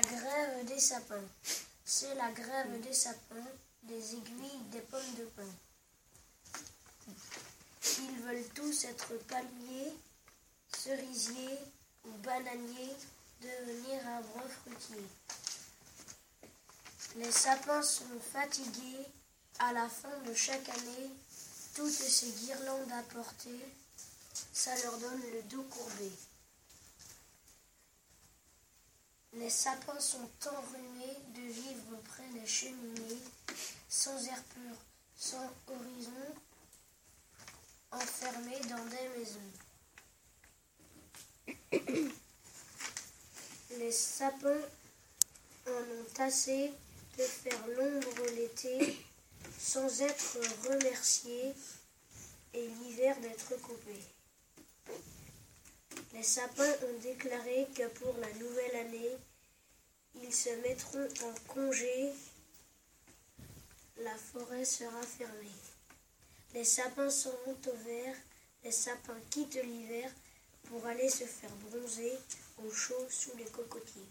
La grève des sapins. C'est la grève des sapins, des aiguilles, des pommes de pin. Ils veulent tous être palmiers, cerisiers ou bananiers, devenir arbres fruitiers. Les sapins sont fatigués à la fin de chaque année. Toutes ces guirlandes apportées, ça leur donne le dos courbé. Les sapins sont enrhumés de vivre près des cheminées, sans air pur, sans horizon, enfermés dans des maisons. Les sapins en ont assez de faire l'ombre l'été, sans être remerciés, et l'hiver d'être coupés. Les sapins ont déclaré que pour la nouvelle année, ils se mettront en congé. La forêt sera fermée. Les sapins seront au vert. Les sapins quittent l'hiver pour aller se faire bronzer au chaud sous les cocotiers.